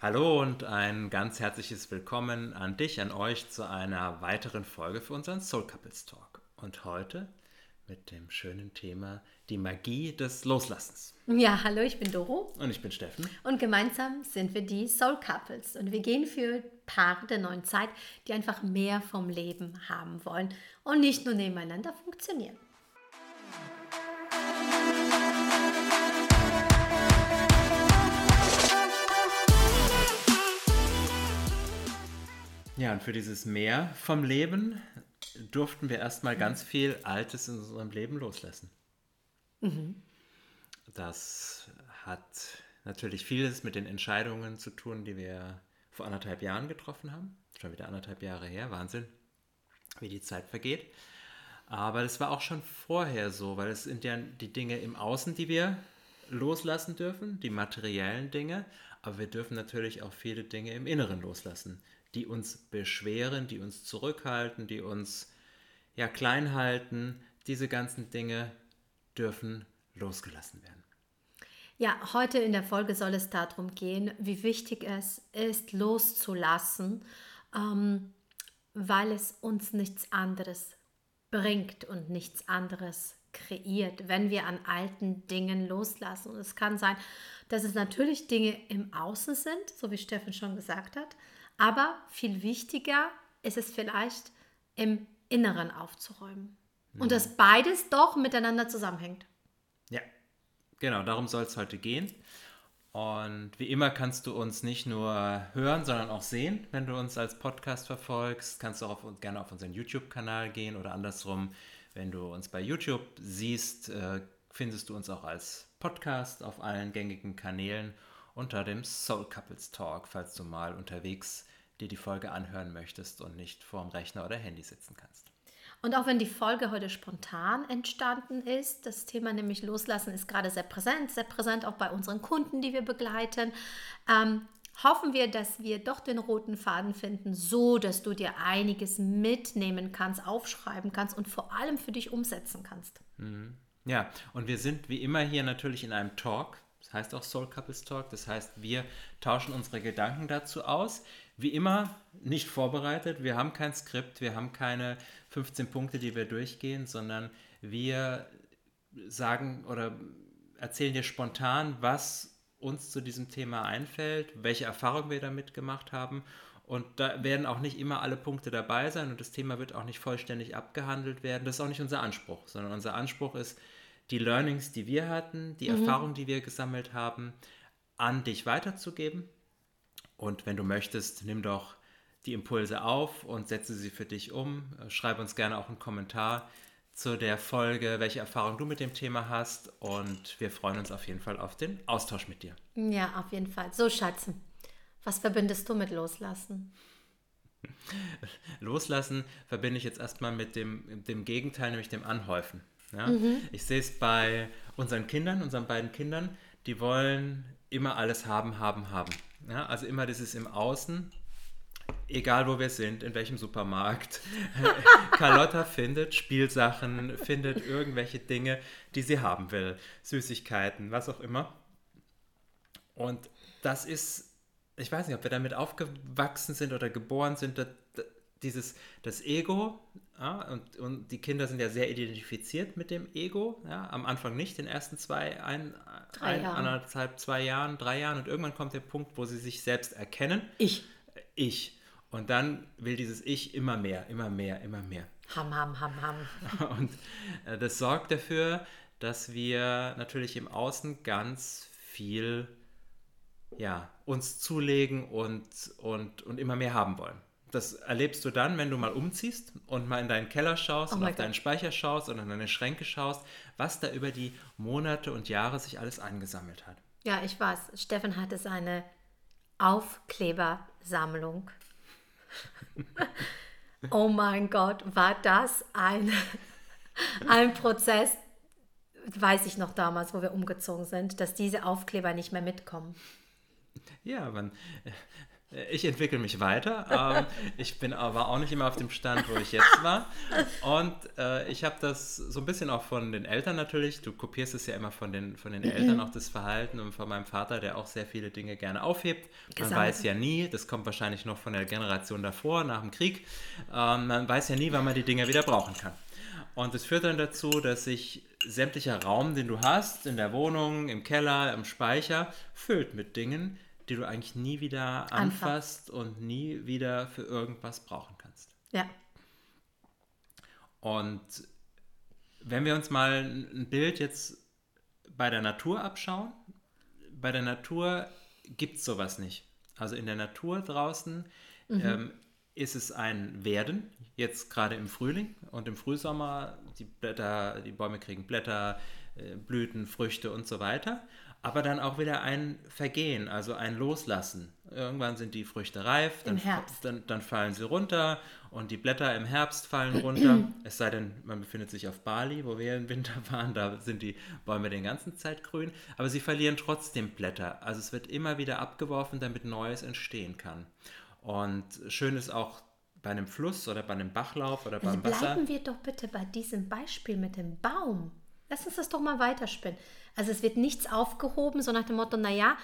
Hallo und ein ganz herzliches Willkommen an dich, an euch zu einer weiteren Folge für unseren Soul Couples Talk. Und heute mit dem schönen Thema die Magie des Loslassens. Ja, hallo, ich bin Doro. Und ich bin Steffen. Und gemeinsam sind wir die Soul Couples. Und wir gehen für Paare der neuen Zeit, die einfach mehr vom Leben haben wollen und nicht nur nebeneinander funktionieren. Ja, und für dieses Mehr vom Leben durften wir erstmal ganz viel Altes in unserem Leben loslassen. Mhm. Das hat natürlich vieles mit den Entscheidungen zu tun, die wir vor anderthalb Jahren getroffen haben. Schon wieder anderthalb Jahre her, Wahnsinn, wie die Zeit vergeht. Aber das war auch schon vorher so, weil es sind ja die Dinge im Außen, die wir loslassen dürfen, die materiellen Dinge, aber wir dürfen natürlich auch viele Dinge im Inneren loslassen die uns beschweren, die uns zurückhalten, die uns ja klein halten. Diese ganzen Dinge dürfen losgelassen werden. Ja, heute in der Folge soll es darum gehen, wie wichtig es ist, loszulassen, ähm, weil es uns nichts anderes bringt und nichts anderes kreiert, wenn wir an alten Dingen loslassen. Und es kann sein, dass es natürlich Dinge im Außen sind, so wie Steffen schon gesagt hat, aber viel wichtiger ist es vielleicht im Inneren aufzuräumen. Mhm. Und dass beides doch miteinander zusammenhängt. Ja, genau, darum soll es heute gehen. Und wie immer kannst du uns nicht nur hören, sondern auch sehen. Wenn du uns als Podcast verfolgst, kannst du auch auf, gerne auf unseren YouTube-Kanal gehen oder andersrum. Wenn du uns bei YouTube siehst, äh, findest du uns auch als Podcast auf allen gängigen Kanälen unter dem Soul Couples Talk, falls du mal unterwegs dir die Folge anhören möchtest und nicht vorm Rechner oder Handy sitzen kannst. Und auch wenn die Folge heute spontan entstanden ist, das Thema nämlich Loslassen ist gerade sehr präsent, sehr präsent auch bei unseren Kunden, die wir begleiten, ähm, hoffen wir, dass wir doch den roten Faden finden, so dass du dir einiges mitnehmen kannst, aufschreiben kannst und vor allem für dich umsetzen kannst. Mhm. Ja, und wir sind wie immer hier natürlich in einem Talk. Das heißt auch Soul Couples Talk. Das heißt, wir tauschen unsere Gedanken dazu aus. Wie immer nicht vorbereitet. Wir haben kein Skript, wir haben keine 15 Punkte, die wir durchgehen, sondern wir sagen oder erzählen dir spontan, was uns zu diesem Thema einfällt, welche Erfahrungen wir damit gemacht haben. Und da werden auch nicht immer alle Punkte dabei sein und das Thema wird auch nicht vollständig abgehandelt werden. Das ist auch nicht unser Anspruch, sondern unser Anspruch ist, die Learnings, die wir hatten, die mhm. Erfahrungen, die wir gesammelt haben, an dich weiterzugeben. Und wenn du möchtest, nimm doch die Impulse auf und setze sie für dich um. Schreib uns gerne auch einen Kommentar zu der Folge, welche Erfahrung du mit dem Thema hast. Und wir freuen uns auf jeden Fall auf den Austausch mit dir. Ja, auf jeden Fall. So, Schatze, was verbindest du mit Loslassen? Loslassen verbinde ich jetzt erstmal mit dem, dem Gegenteil, nämlich dem Anhäufen. Ja? Mhm. Ich sehe es bei unseren Kindern, unseren beiden Kindern, die wollen immer alles haben, haben, haben. Ja? Also immer dieses im Außen, egal wo wir sind, in welchem Supermarkt. Carlotta findet Spielsachen, findet irgendwelche Dinge, die sie haben will. Süßigkeiten, was auch immer. Und das ist, ich weiß nicht, ob wir damit aufgewachsen sind oder geboren sind, dieses, das Ego, ja, und, und die Kinder sind ja sehr identifiziert mit dem Ego, ja, am Anfang nicht, den ersten zwei, ein, ein anderthalb, zwei Jahren, drei Jahren und irgendwann kommt der Punkt, wo sie sich selbst erkennen. Ich. Ich. Und dann will dieses Ich immer mehr, immer mehr, immer mehr. Ham, ham, ham, ham. Und äh, das sorgt dafür, dass wir natürlich im Außen ganz viel ja, uns zulegen und, und, und immer mehr haben wollen das erlebst du dann, wenn du mal umziehst und mal in deinen Keller schaust oh und auf God. deinen Speicher schaust und in deine Schränke schaust, was da über die Monate und Jahre sich alles angesammelt hat. Ja, ich weiß. Steffen hatte seine Aufklebersammlung. oh mein Gott, war das ein, ein Prozess, weiß ich noch damals, wo wir umgezogen sind, dass diese Aufkleber nicht mehr mitkommen. Ja, man, Ich entwickle mich weiter. Ähm, ich bin aber auch nicht immer auf dem Stand, wo ich jetzt war. Und äh, ich habe das so ein bisschen auch von den Eltern natürlich. Du kopierst es ja immer von den, von den Eltern auch das Verhalten und von meinem Vater, der auch sehr viele Dinge gerne aufhebt. Man weiß ja nie, das kommt wahrscheinlich noch von der Generation davor, nach dem Krieg. Ähm, man weiß ja nie, wann man die Dinge wieder brauchen kann. Und das führt dann dazu, dass sich sämtlicher Raum, den du hast, in der Wohnung, im Keller, im Speicher, füllt mit Dingen, die du eigentlich nie wieder anfasst und nie wieder für irgendwas brauchen kannst. Ja. Und wenn wir uns mal ein Bild jetzt bei der Natur abschauen, bei der Natur gibt es sowas nicht. Also in der Natur draußen ähm, ist es ein Werden, jetzt gerade im Frühling und im Frühsommer, die Blätter, die Bäume kriegen Blätter, äh, Blüten, Früchte und so weiter. Aber dann auch wieder ein Vergehen, also ein Loslassen. Irgendwann sind die Früchte reif, dann, dann, dann fallen sie runter und die Blätter im Herbst fallen runter. es sei denn, man befindet sich auf Bali, wo wir im Winter waren, da sind die Bäume die ganze Zeit grün. Aber sie verlieren trotzdem Blätter. Also es wird immer wieder abgeworfen, damit Neues entstehen kann. Und schön ist auch bei einem Fluss oder bei einem Bachlauf oder Also beim Wasser. bleiben wir doch bitte bei diesem Beispiel mit dem Baum. Lass uns das doch mal weiterspinnen. Also es wird nichts aufgehoben, so nach dem Motto, naja,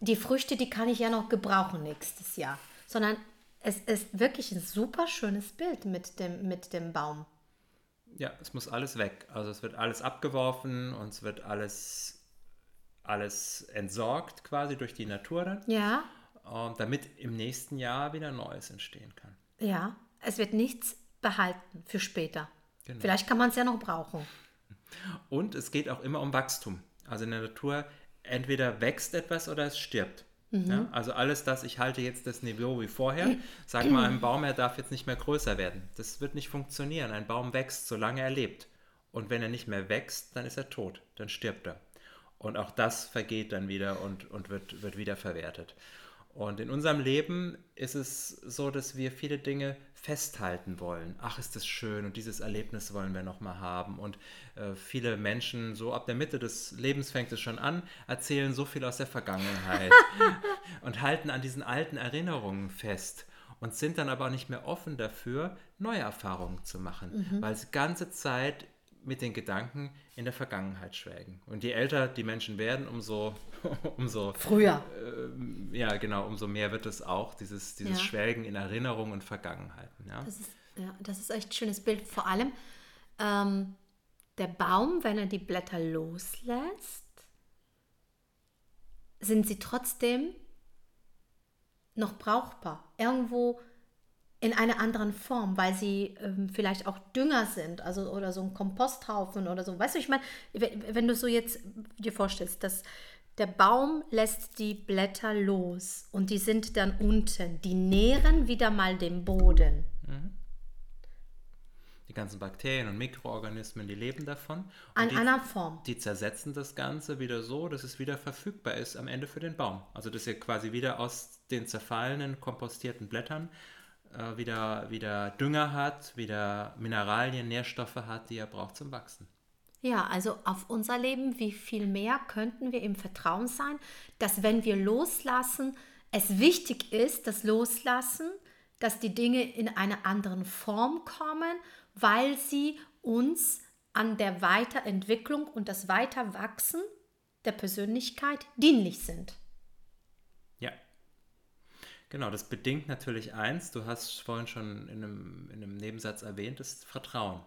die Früchte, die kann ich ja noch gebrauchen nächstes Jahr. Sondern es ist wirklich ein super schönes Bild mit dem, mit dem Baum. Ja, es muss alles weg. Also es wird alles abgeworfen und es wird alles, alles entsorgt quasi durch die Natur dann, Ja, ähm, damit im nächsten Jahr wieder Neues entstehen kann. ja. Es wird nichts behalten für später. Genau. Vielleicht kann man es ja noch brauchen. Und es geht auch immer um Wachstum. Also in der Natur entweder wächst etwas oder es stirbt. Ja, also alles das, ich halte jetzt das Niveau wie vorher, sag mal einem Baum, er darf jetzt nicht mehr größer werden. Das wird nicht funktionieren. Ein Baum wächst, solange er lebt. Und wenn er nicht mehr wächst, dann ist er tot, dann stirbt er. Und auch das vergeht dann wieder und, und wird, wird wieder verwertet. Und in unserem Leben ist es so, dass wir viele Dinge festhalten wollen. Ach, ist das schön und dieses Erlebnis wollen wir nochmal haben. Und äh, viele Menschen, so ab der Mitte des Lebens fängt es schon an, erzählen so viel aus der Vergangenheit und halten an diesen alten Erinnerungen fest und sind dann aber auch nicht mehr offen dafür, neue Erfahrungen zu machen, weil sie ganze Zeit mit den Gedanken in der Vergangenheit schwelgen. Und je älter die Menschen werden, umso, umso Früher. ja, genau, umso mehr wird es auch, dieses, dieses Ja. Schwelgen in Erinnerungen und Vergangenheiten. Ja? Das ist, ja, das ist echt ein schönes Bild. Vor allem ähm, der Baum, wenn er die Blätter loslässt, sind sie trotzdem noch brauchbar. Irgendwo in einer anderen Form, weil sie ähm, vielleicht auch Dünger sind, also oder so ein Komposthaufen oder so. Weißt du, ich meine, wenn du so jetzt dir vorstellst, dass der Baum lässt die Blätter los und die sind dann unten, die nähren wieder mal den Boden. Die ganzen Bakterien und Mikroorganismen, die leben davon. Und An die, einer Form. die zersetzen das Ganze wieder so, dass es wieder verfügbar ist am Ende für den Baum. Also dass er quasi wieder aus den zerfallenen, kompostierten Blättern äh, wieder, wieder Dünger hat, wieder Mineralien, Nährstoffe hat, die er braucht zum Wachsen. Ja, also auf unser Leben, wie viel mehr könnten wir im Vertrauen sein, dass wenn wir loslassen, es wichtig ist, das Loslassen, dass die Dinge in einer anderen Form kommen, weil sie uns an der Weiterentwicklung und das Weiterwachsen der Persönlichkeit dienlich sind. Genau, das bedingt natürlich eins, du hast vorhin schon in einem, in einem Nebensatz erwähnt, das Vertrauen.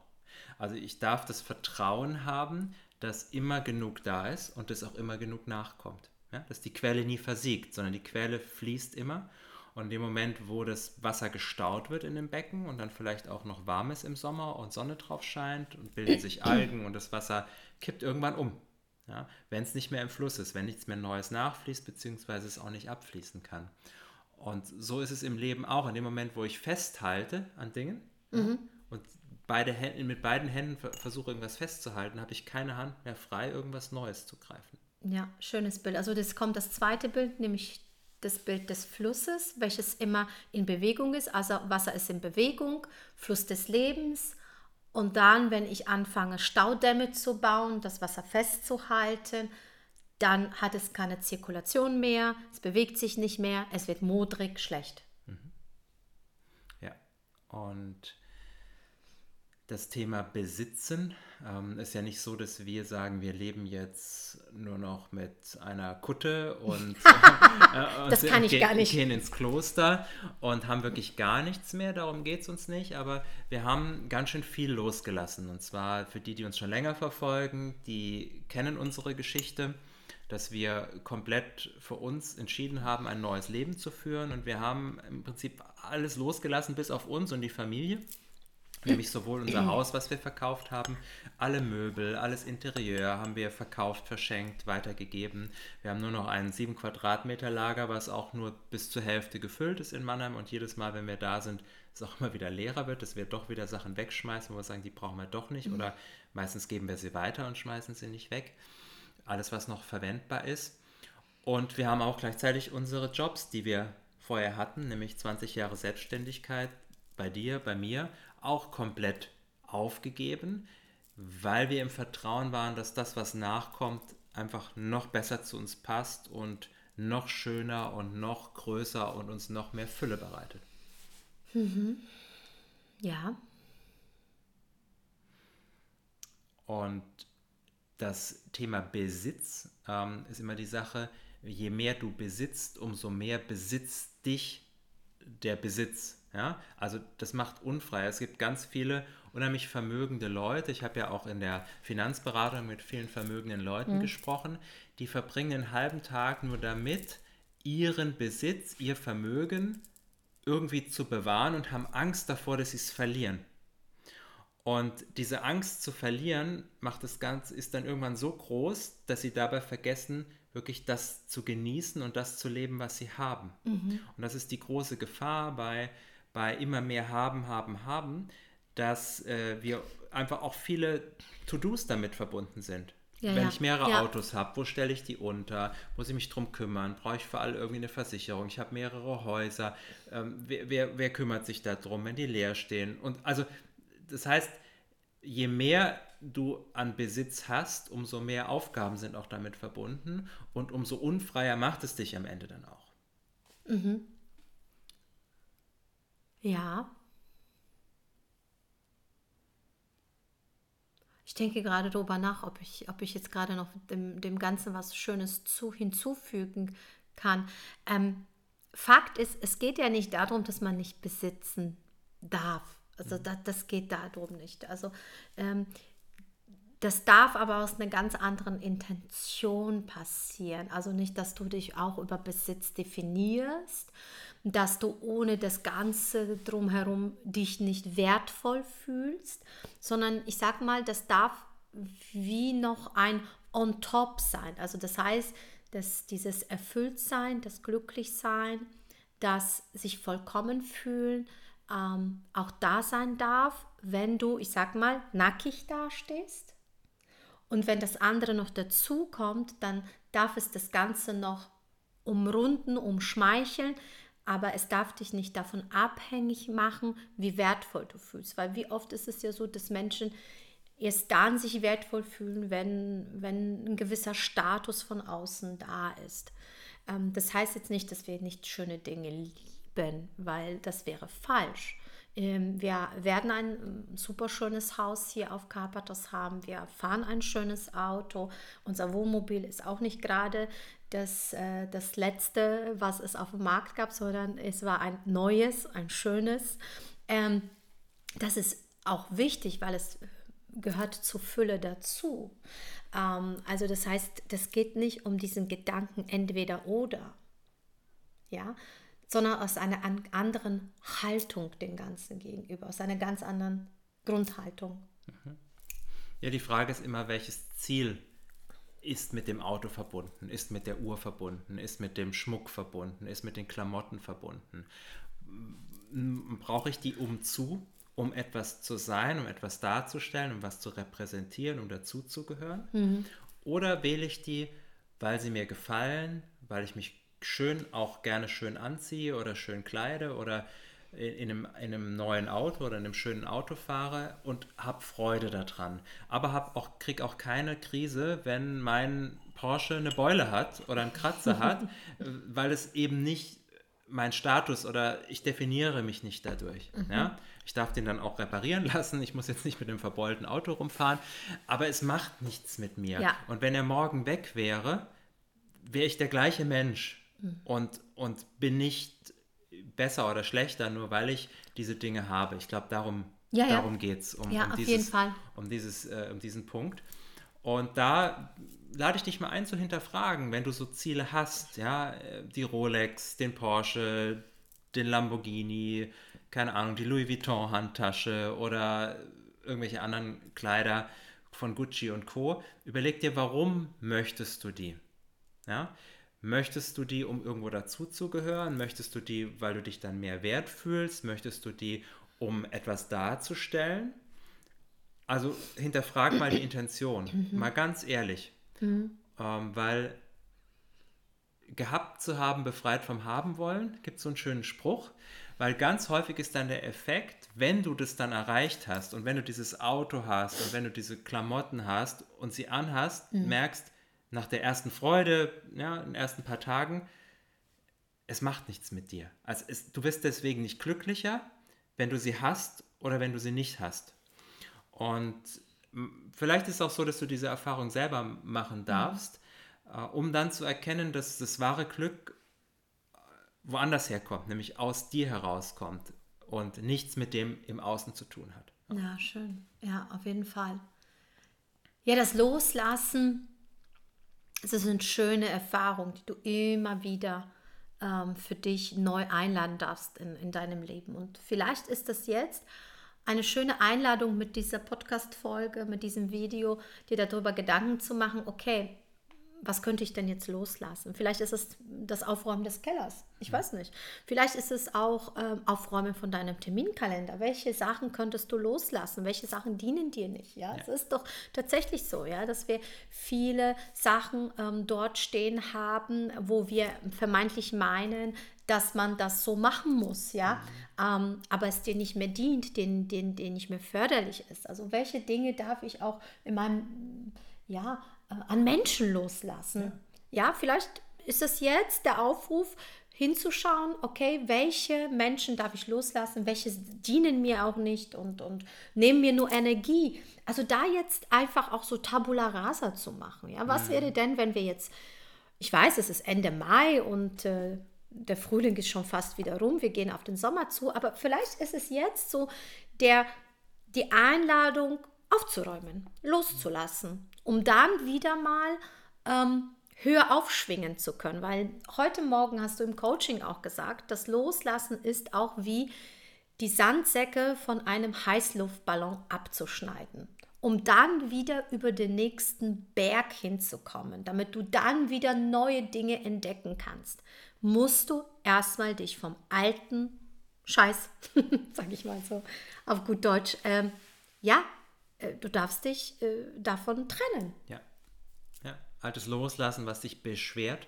Also ich darf das Vertrauen haben, dass immer genug da ist und dass auch immer genug nachkommt. Ja? Dass die Quelle nie versiegt, sondern die Quelle fließt immer. Und in dem Moment, wo das Wasser gestaut wird in dem Becken und dann vielleicht auch noch warm ist im Sommer und Sonne drauf scheint und bilden sich Algen und das Wasser kippt irgendwann um. Ja? Wenn es nicht mehr im Fluss ist, wenn nichts mehr Neues nachfließt, beziehungsweise es auch nicht abfließen kann. Und so ist es im Leben auch. In dem Moment, wo ich festhalte an Dingen ja, und beide Hände, mit beiden Händen ver- versuche, irgendwas festzuhalten, habe ich keine Hand mehr frei, irgendwas Neues zu greifen. Ja, schönes Bild. Also das kommt das zweite Bild, nämlich das Bild des Flusses, welches immer in Bewegung ist. Also Wasser ist in Bewegung, Fluss des Lebens. Und dann, wenn ich anfange, Staudämme zu bauen, das Wasser festzuhalten, dann hat es keine Zirkulation mehr, es bewegt sich nicht mehr, es wird modrig, schlecht. Ja, und das Thema Besitzen ähm, ist ja nicht so, dass wir sagen, wir leben jetzt nur noch mit einer Kutte und, äh, und das kann ich gehen, gar nicht. gehen ins Kloster und haben wirklich gar nichts mehr. Darum geht es uns nicht. Aber wir haben ganz schön viel losgelassen. Und zwar für die, die uns schon länger verfolgen, die kennen unsere Geschichte dass wir komplett für uns entschieden haben, ein neues Leben zu führen. Und wir haben im Prinzip alles losgelassen, bis auf uns und die Familie nämlich sowohl unser Haus, was wir verkauft haben, alle Möbel, alles Interieur haben wir verkauft, verschenkt, weitergegeben. Wir haben nur noch ein 7 Quadratmeter Lager, was auch nur bis zur Hälfte gefüllt ist in Mannheim und jedes Mal, wenn wir da sind, es auch immer wieder leerer wird, dass wir doch wieder Sachen wegschmeißen, wo wir sagen, die brauchen wir doch nicht mhm. oder meistens geben wir sie weiter und schmeißen sie nicht weg. Alles, was noch verwendbar ist. Und wir haben auch gleichzeitig unsere Jobs, die wir vorher hatten, nämlich 20 Jahre Selbstständigkeit bei dir, bei mir auch komplett aufgegeben, weil wir im Vertrauen waren, dass das, was nachkommt, einfach noch besser zu uns passt und noch schöner und noch größer und uns noch mehr Fülle bereitet. Mhm. Ja. Und das Thema Besitz ähm, ist immer die Sache, je mehr du besitzt, umso mehr besitzt dich der Besitz. Ja, also das macht unfrei. Es gibt ganz viele unheimlich vermögende Leute. Ich habe ja auch in der Finanzberatung mit vielen vermögenden Leuten mhm. gesprochen. Die verbringen einen halben Tag nur damit, ihren Besitz, ihr Vermögen irgendwie zu bewahren und haben Angst davor, dass sie es verlieren. Und diese Angst zu verlieren macht das Ganze, ist dann irgendwann so groß, dass sie dabei vergessen, wirklich das zu genießen und das zu leben, was sie haben. Mhm. Und das ist die große Gefahr bei bei immer mehr haben, haben, haben, dass äh, wir einfach auch viele To-Dos damit verbunden sind. Ja, Wenn ja. ich mehrere ja. Autos habe, wo stelle ich die unter? Muss ich mich drum kümmern? Brauche ich für alle irgendwie eine Versicherung? Ich habe mehrere Häuser. Ähm, wer, wer, wer, kümmert sich darum, wenn die leer stehen? Und also, das heißt, je mehr du an Besitz hast, umso mehr Aufgaben sind auch damit verbunden und umso unfreier macht es dich am Ende dann auch. Mhm. Ja. Ich denke gerade darüber nach, ob ich, ob ich jetzt gerade noch dem, dem Ganzen was Schönes zu, hinzufügen kann. Ähm, Fakt ist, es geht ja nicht darum, dass man nicht besitzen darf. Also das, das geht darum nicht. Also ähm, das darf aber aus einer ganz anderen Intention passieren. Also nicht, dass du dich auch über Besitz definierst, dass du ohne das Ganze drumherum dich nicht wertvoll fühlst, sondern ich sag mal, das darf wie noch ein on top sein. Also das heißt, dass dieses Erfülltsein, das Glücklichsein, das sich vollkommen fühlen, ähm, auch da sein darf, wenn du, ich sag mal, nackig dastehst. Und wenn das andere noch dazu kommt, dann darf es das Ganze noch umrunden, umschmeicheln, aber es darf dich nicht davon abhängig machen, wie wertvoll du fühlst. Weil wie oft ist es ja so, dass Menschen erst dann sich wertvoll fühlen, wenn, wenn ein gewisser Status von außen da ist. Ähm, das heißt jetzt nicht, dass wir nicht schöne Dinge lieben, weil das wäre falsch. Ähm, wir werden ein ähm, super schönes Haus hier auf Karpathos haben. Wir fahren ein schönes Auto. Unser Wohnmobil ist auch nicht gerade das, äh, das letzte, was es auf dem Markt gab, sondern es war ein neues, ein schönes. Ähm, das ist auch wichtig, weil es gehört zur Fülle dazu. also das heißt, das geht nicht um diesen Gedanken entweder oder. Ja, sondern aus einer anderen Haltung dem Ganzen gegenüber, aus einer ganz anderen Grundhaltung. Mhm. Ja, die Frage ist immer, welches Ziel ist mit dem Auto verbunden, ist mit der Uhr verbunden, ist mit dem Schmuck verbunden, ist mit den Klamotten verbunden. Brauche ich die umzu, um etwas zu sein, um etwas darzustellen, um was zu repräsentieren, um dazuzugehören? Mhm. Oder wähle ich die, weil sie mir gefallen, weil ich mich schön auch gerne schön anziehe oder schön kleide oder in einem, in einem neuen Auto oder in einem schönen Auto fahre und habe Freude daran. Aber hab auch, kriege auch keine Krise, wenn mein Porsche eine Beule hat oder einen Kratzer hat, weil es eben nicht mein Status oder ich definiere mich nicht dadurch. Mhm. Ja? Ich darf den dann auch reparieren lassen. Ich muss jetzt nicht mit dem verbeulten Auto rumfahren, aber es macht nichts mit mir. Ja. Und wenn er morgen weg wäre, wäre ich der gleiche Mensch mhm. und, und bin nicht besser oder schlechter, nur weil ich diese Dinge habe. Ich glaube, darum, ja, darum ja. geht es, um, ja, um, dieses, um, dieses, äh, um diesen Punkt. Und da lade ich dich mal ein zu hinterfragen, wenn du so Ziele hast, ja, die Rolex, den Porsche, den Lamborghini, keine Ahnung, die Louis Vuitton Handtasche oder irgendwelche anderen Kleider von Gucci und Co. Überleg dir, warum möchtest du die? Ja? Möchtest du die, um irgendwo dazuzugehören? Möchtest du die, weil du dich dann mehr wert fühlst? Möchtest du die, um etwas darzustellen? Also hinterfrag mal die Intention, mhm. mal ganz ehrlich. Mhm. Ähm, weil gehabt zu haben, befreit vom Haben wollen, gibt es so einen schönen Spruch, weil ganz häufig ist dann der Effekt, wenn du das dann erreicht hast und wenn du dieses Auto hast und wenn du diese Klamotten hast und sie anhast, mhm. merkst nach der ersten Freude, ja, in den ersten paar Tagen, es macht nichts mit dir. Also es, du wirst deswegen nicht glücklicher, wenn du sie hast oder wenn du sie nicht hast. Und vielleicht ist es auch so, dass du diese Erfahrung selber machen mhm. darfst, mhm. äh, um dann zu erkennen, dass das wahre Glück äh, woanders herkommt, nämlich aus dir herauskommt und nichts mit dem im Außen zu tun hat. Ja, schön. Ja, auf jeden Fall. Ja, das Loslassen, es ist eine schöne Erfahrung, die du immer wieder ähm, für dich neu einladen darfst in, in deinem Leben. Und vielleicht ist das jetzt eine schöne Einladung mit dieser Podcast-Folge, mit diesem Video, dir darüber Gedanken zu machen, okay, was könnte ich denn jetzt loslassen? Vielleicht ist es das Aufräumen des Kellers. Ich weiß nicht. Vielleicht ist es auch ähm, Aufräumen von deinem Terminkalender. Welche Sachen könntest du loslassen? Welche Sachen dienen dir nicht? Ja, ja. es ist doch tatsächlich so, ja, dass wir viele Sachen ähm, dort stehen haben, wo wir vermeintlich meinen, dass man das so machen muss, ja, mhm. ähm, aber es dir nicht mehr dient, den, den, den nicht mehr förderlich ist. Also welche Dinge darf ich auch in meinem, ja, an Menschen loslassen? Ja. ja, vielleicht ist es jetzt der Aufruf, hinzuschauen, okay, welche Menschen darf ich loslassen, welche dienen mir auch nicht und, und nehmen mir nur Energie. Also da jetzt einfach auch so Tabula Rasa zu machen. Ja, was mhm. wäre denn, wenn wir jetzt, ich weiß, es ist Ende Mai und äh, der Frühling ist schon fast wieder rum, wir gehen auf den Sommer zu, aber vielleicht ist es jetzt so der, die Einladung aufzuräumen, loszulassen, um dann wieder mal ähm, höher aufschwingen zu können. Weil heute Morgen hast du im Coaching auch gesagt, das Loslassen ist auch wie die Sandsäcke von einem Heißluftballon abzuschneiden, um dann wieder über den nächsten Berg hinzukommen, damit du dann wieder neue Dinge entdecken kannst musst du erstmal dich vom alten Scheiß, sag ich mal so, auf gut Deutsch, ähm, ja, du darfst dich äh, davon trennen. Ja. ja. Altes loslassen, was dich beschwert,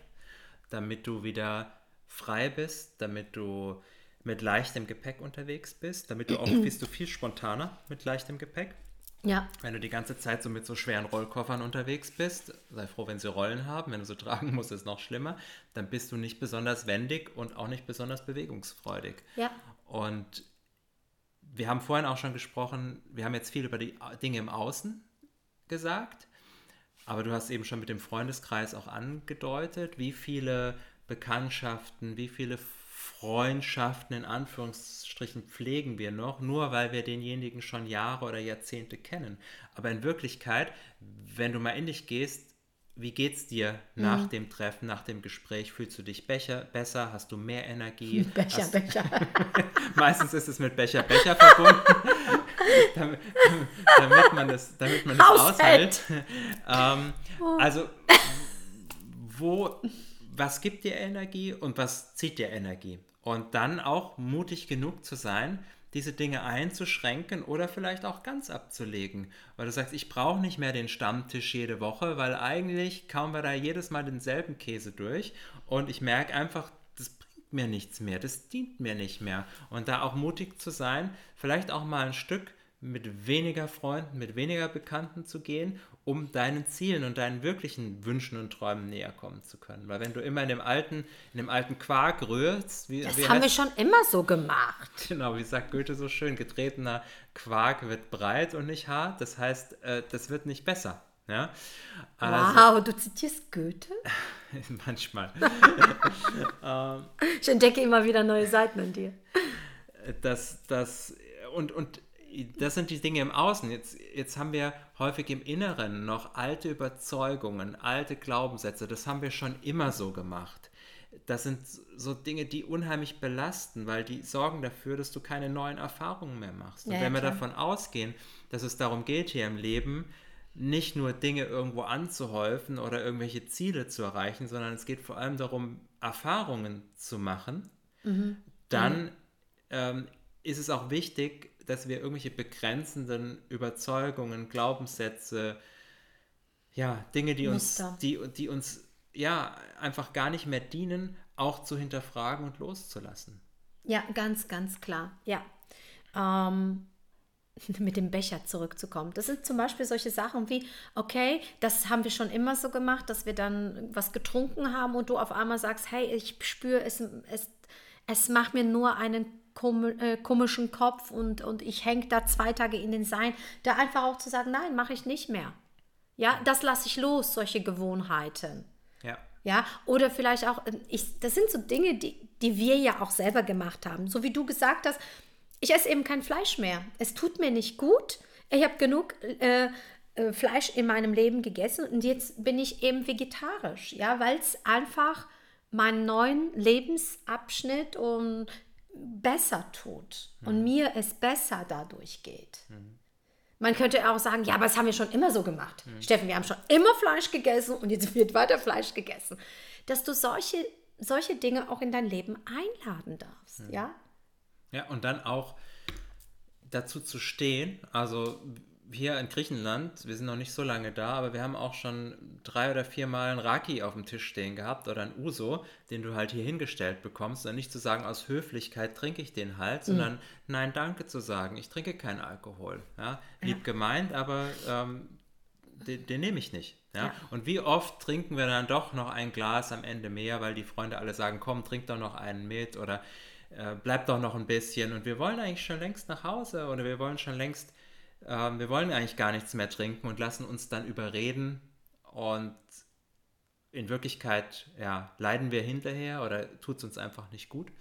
damit du wieder frei bist, damit du mit leichtem Gepäck unterwegs bist, damit du auch bist du viel spontaner mit leichtem Gepäck. Ja. Wenn du die ganze Zeit so mit so schweren Rollkoffern unterwegs bist, sei froh, wenn sie Rollen haben. Wenn du sie tragen musst, ist noch schlimmer. Dann bist du nicht besonders wendig und auch nicht besonders bewegungsfreudig. Ja. Und wir haben vorhin auch schon gesprochen, wir haben jetzt viel über die Dinge im Außen gesagt, aber du hast eben schon mit dem Freundeskreis auch angedeutet, wie viele Bekanntschaften, wie viele Freundschaften in Anführungsstrichen pflegen wir noch, nur weil wir denjenigen schon Jahre oder Jahrzehnte kennen. Aber in Wirklichkeit, wenn du mal in dich gehst, wie geht's dir nach mhm. dem Treffen, nach dem Gespräch? Fühlst du dich Becher, besser? Hast du mehr Energie? Becher, Hast, Becher. meistens ist es mit Becher, Becher verbunden, damit, damit, man das, damit man das aushält. ähm, oh. Also, wo, was gibt dir Energie und was zieht dir Energie? Und dann auch mutig genug zu sein, diese Dinge einzuschränken oder vielleicht auch ganz abzulegen. Weil du sagst, ich brauche nicht mehr den Stammtisch jede Woche, weil eigentlich kauen wir da jedes Mal denselben Käse durch und ich merke einfach, das bringt mir nichts mehr, das dient mir nicht mehr. Und da auch mutig zu sein, vielleicht auch mal ein Stück mit weniger Freunden, mit weniger Bekannten zu gehen, um deinen Zielen und deinen wirklichen Wünschen und Träumen näher kommen zu können. Weil wenn du immer in dem alten, in dem alten Quark rührst, wie das wie haben wir schon immer so gemacht. Genau, wie sagt Goethe so schön, getretener Quark wird breit und nicht hart. Das heißt, äh, das wird nicht besser. Ja? Also, wow, du zitierst Goethe? manchmal. Ähm, ich entdecke immer wieder neue Seiten an dir. Das, das, und, und das sind die Dinge im Außen. Jetzt, jetzt haben wir häufig im Inneren noch alte Überzeugungen, alte Glaubenssätze. Das haben wir schon immer so gemacht. Das sind so Dinge, die unheimlich belasten, weil die sorgen dafür, dass du keine neuen Erfahrungen mehr machst. Und ja, wenn wir davon ausgehen, dass es darum geht hier im Leben, nicht nur Dinge irgendwo anzuhäufen oder irgendwelche Ziele zu erreichen, sondern es geht vor allem darum, Erfahrungen zu machen, mhm. dann mhm. ähm, ist es auch wichtig, dass wir irgendwelche begrenzenden Überzeugungen, Glaubenssätze, ja, Dinge, die uns, die, die uns ja einfach gar nicht mehr dienen, auch zu hinterfragen und loszulassen. Ja, ganz, ganz klar. Ja. Ähm, mit dem Becher zurückzukommen. Das sind zum Beispiel solche Sachen wie, okay, das haben wir schon immer so gemacht, dass wir dann was getrunken haben und du auf einmal sagst, hey, ich spüre, es, es, es macht mir nur einen komischen Kopf und, und ich hänge da zwei Tage in den Seilen. Da einfach auch zu sagen, nein, mache ich nicht mehr. Ja, das lasse ich los, solche Gewohnheiten. Ja. Ja, oder vielleicht auch, äh, ich, das sind so Dinge, die, die wir ja auch selber gemacht haben. So wie du gesagt hast, ich esse eben kein Fleisch mehr. Es tut mir nicht gut. Ich habe genug äh, äh, Fleisch in meinem Leben gegessen und jetzt bin ich eben vegetarisch, ja, weil es einfach meinen neuen Lebensabschnitt und besser tut mhm. und mir es besser dadurch geht. Mhm. Man könnte auch sagen, ja, aber das haben wir schon immer so gemacht. Mhm. Steffen, wir haben schon immer Fleisch gegessen und jetzt wird weiter Fleisch gegessen. Dass du solche, solche Dinge auch in dein Leben einladen darfst, mhm. ja? Ja, und dann auch dazu zu stehen, also hier in Griechenland, wir sind noch nicht so lange da, aber wir haben auch schon drei oder vier Mal einen Raki auf dem Tisch stehen gehabt oder ein Uso, den du halt hier hingestellt bekommst. Und nicht zu sagen, aus Höflichkeit trinke ich den halt, sondern mhm. nein, danke zu sagen, ich trinke keinen Alkohol. Ja? Lieb ja. gemeint, aber ähm, den, den nehme ich nicht. Ja? Und wie oft trinken wir dann doch noch ein Glas am Ende mehr, weil die Freunde alle sagen, komm, trink doch noch einen mit oder äh, bleib doch noch ein bisschen. Und wir wollen eigentlich schon längst nach Hause oder wir wollen schon längst ähm, wir wollen eigentlich gar nichts mehr trinken und lassen uns dann überreden und in Wirklichkeit ja, leiden wir hinterher oder tut es uns einfach nicht gut.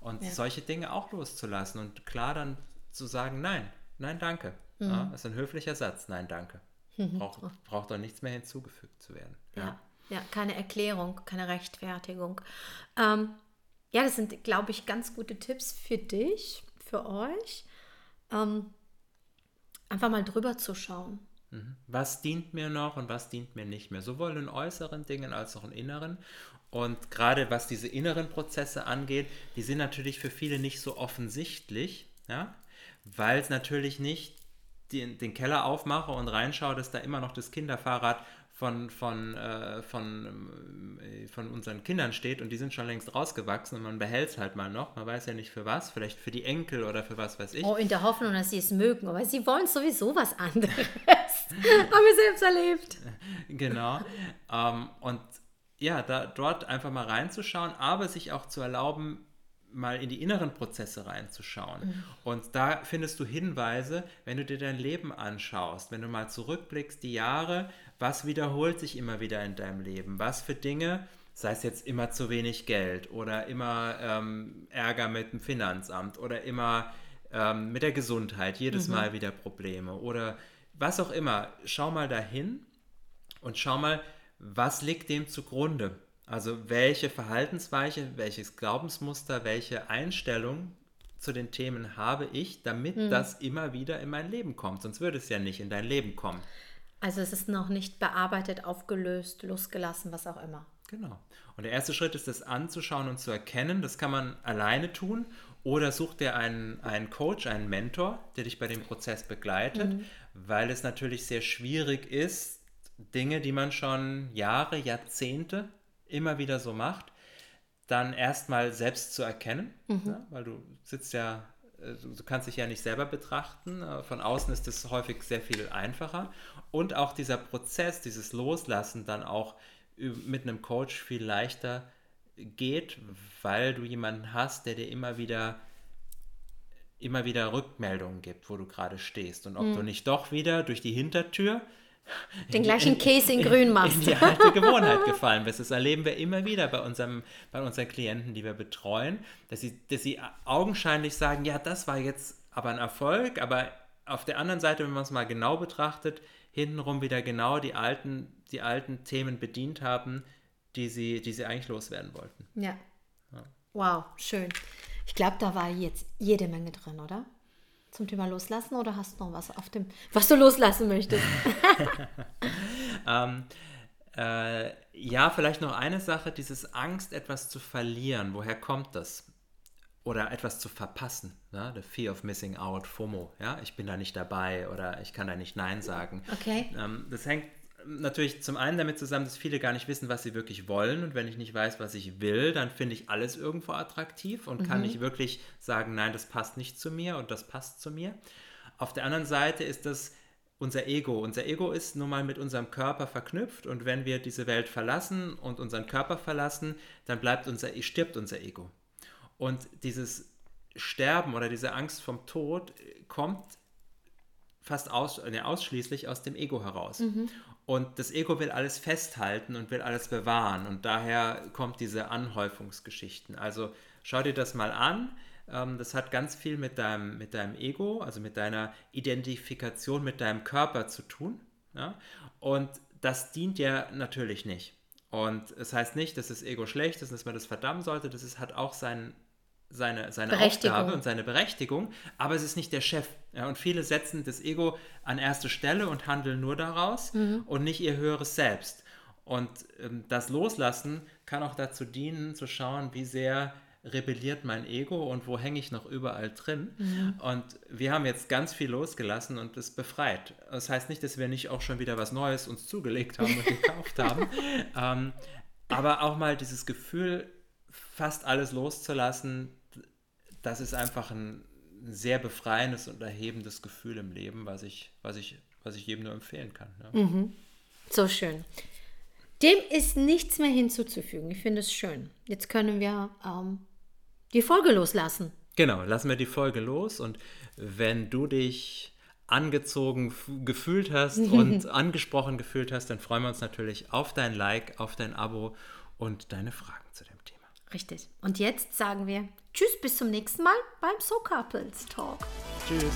Und ja. solche Dinge auch loszulassen und klar dann zu sagen, nein, nein, danke. Mhm. Ja, das ist ein höflicher Satz, nein, danke. Mhm. Braucht, braucht doch nichts mehr hinzugefügt zu werden. Ja, ja, ja keine Erklärung, keine Rechtfertigung. Ähm, ja, das sind, glaube ich, ganz gute Tipps für dich, für euch. Ähm, einfach mal drüber zu schauen. Mhm. Was dient mir noch und was dient mir nicht mehr, sowohl in äußeren Dingen als auch in inneren. Und gerade was diese inneren Prozesse angeht, die sind natürlich für viele nicht so offensichtlich, ja? weil es natürlich nicht den, den Keller aufmache und reinschaue, dass da immer noch das Kinderfahrrad von, von, äh, von, äh, von unseren Kindern steht und die sind schon längst rausgewachsen und man behält es halt mal noch. Man weiß ja nicht für was, vielleicht für die Enkel oder für was weiß ich. Oh, in der Hoffnung, dass sie es mögen, aber sie wollen sowieso was anderes. Haben wir selbst erlebt. Genau. ähm, und ja, da, dort einfach mal reinzuschauen, aber sich auch zu erlauben, mal in die inneren Prozesse reinzuschauen. Mhm. Und da findest du Hinweise, wenn du dir dein Leben anschaust, wenn du mal zurückblickst, die Jahre, was wiederholt sich immer wieder in deinem Leben? Was für Dinge, sei es jetzt immer zu wenig Geld oder immer ähm, Ärger mit dem Finanzamt oder immer ähm, mit der Gesundheit, jedes mhm. Mal wieder Probleme oder was auch immer. Schau mal dahin und schau mal, was liegt dem zugrunde? Also welche Verhaltensweise, welches Glaubensmuster, welche Einstellung zu den Themen habe ich, damit mhm. das immer wieder in mein Leben kommt. Sonst würde es ja nicht in dein Leben kommen. Also es ist noch nicht bearbeitet, aufgelöst, losgelassen, was auch immer. Genau. Und der erste Schritt ist, das anzuschauen und zu erkennen. Das kann man alleine tun. Oder such dir einen, einen Coach, einen Mentor, der dich bei dem Prozess begleitet, mhm. weil es natürlich sehr schwierig ist, Dinge, die man schon Jahre, Jahrzehnte immer wieder so macht, dann erstmal selbst zu erkennen, mhm. ja, weil du sitzt ja du kannst dich ja nicht selber betrachten. Äh, von außen ist es häufig sehr viel einfacher. Und auch dieser Prozess, dieses Loslassen dann auch mit einem Coach viel leichter geht, weil du jemanden hast, der dir immer wieder immer wieder Rückmeldungen gibt, wo du gerade stehst und ob mhm. du nicht doch wieder durch die Hintertür den gleichen Case in grün machst. In die alte Gewohnheit gefallen bist. Das erleben wir immer wieder bei, unserem, bei unseren Klienten, die wir betreuen, dass sie, dass sie augenscheinlich sagen, ja, das war jetzt aber ein Erfolg, aber auf der anderen Seite, wenn man es mal genau betrachtet, hintenrum wieder genau die alten, die alten Themen bedient haben, die sie, die sie eigentlich loswerden wollten. Ja. ja. Wow, schön. Ich glaube, da war jetzt jede Menge drin, oder? Zum Thema Loslassen oder hast du noch was auf dem, was du loslassen möchtest? ähm, äh, ja, vielleicht noch eine Sache, dieses Angst, etwas zu verlieren. Woher kommt das? Oder etwas zu verpassen, ne? the fear of missing out, FOMO, ja, ich bin da nicht dabei oder ich kann da nicht Nein sagen. Okay. Ähm, das hängt natürlich zum einen damit zusammen, dass viele gar nicht wissen, was sie wirklich wollen. Und wenn ich nicht weiß, was ich will, dann finde ich alles irgendwo attraktiv und mhm. kann nicht wirklich sagen, nein, das passt nicht zu mir und das passt zu mir. Auf der anderen Seite ist das unser Ego. Unser Ego ist nun mal mit unserem Körper verknüpft und wenn wir diese Welt verlassen und unseren Körper verlassen, dann bleibt unser, stirbt unser Ego. Und dieses Sterben oder diese Angst vom Tod kommt fast aus, ne, ausschließlich aus dem Ego heraus. Mhm. Und das Ego will alles festhalten und will alles bewahren. Und daher kommt diese Anhäufungsgeschichten. Also schau dir das mal an. Ähm, das hat ganz viel mit deinem, mit deinem Ego, also mit deiner Identifikation mit deinem Körper zu tun. Ja? Und das dient dir natürlich nicht. Und es das heißt nicht, dass das Ego schlecht ist und dass man das verdammen sollte. Das ist, hat auch seinen seine, seine Aufgabe und seine Berechtigung, aber es ist nicht der Chef. Ja, und viele setzen das Ego an erste Stelle und handeln nur daraus mhm. und nicht ihr höheres Selbst. Und ähm, das Loslassen kann auch dazu dienen, zu schauen, wie sehr rebelliert mein Ego und wo hänge ich noch überall drin. Mhm. Und wir haben jetzt ganz viel losgelassen und es befreit. Das heißt nicht, dass wir nicht auch schon wieder was Neues uns zugelegt haben und gekauft haben. Ähm, aber auch mal dieses Gefühl, fast alles loszulassen, das ist einfach ein sehr befreiendes und erhebendes Gefühl im Leben, was ich, was ich, was ich jedem nur empfehlen kann. Ja. Mhm. So schön. Dem ist nichts mehr hinzuzufügen. Ich finde es schön. Jetzt können wir ähm, die Folge loslassen. Genau, lassen wir die Folge los und wenn du dich angezogen gefühlt hast und angesprochen gefühlt hast, dann freuen wir uns natürlich auf dein Like, auf dein Abo und deine Fragen zu dem. Richtig. Und jetzt sagen wir Tschüss, bis zum nächsten Mal beim So Couples Talk. Tschüss.